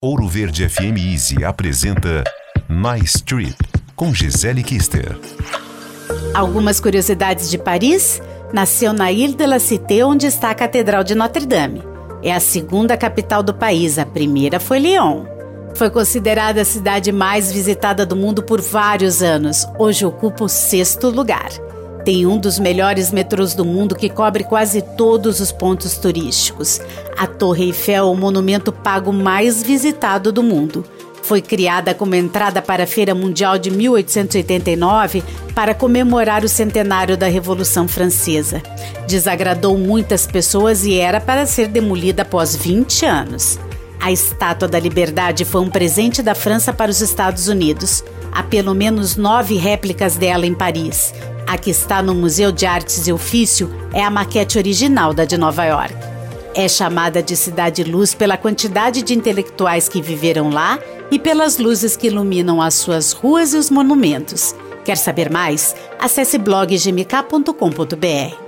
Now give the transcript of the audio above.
Ouro Verde FM Easy apresenta Nice Trip com Gisele Kister. Algumas curiosidades de Paris. Nasceu na Ile de la Cité, onde está a Catedral de Notre-Dame. É a segunda capital do país, a primeira foi Lyon. Foi considerada a cidade mais visitada do mundo por vários anos. Hoje ocupa o sexto lugar. Tem um dos melhores metrôs do mundo que cobre quase todos os pontos turísticos. A Torre Eiffel é o monumento pago mais visitado do mundo. Foi criada como entrada para a Feira Mundial de 1889 para comemorar o centenário da Revolução Francesa. Desagradou muitas pessoas e era para ser demolida após 20 anos. A Estátua da Liberdade foi um presente da França para os Estados Unidos. Há pelo menos nove réplicas dela em Paris. A que está no Museu de Artes e Ofício é a maquete original da de Nova York. É chamada de Cidade Luz pela quantidade de intelectuais que viveram lá e pelas luzes que iluminam as suas ruas e os monumentos. Quer saber mais? Acesse bloggmk.com.br.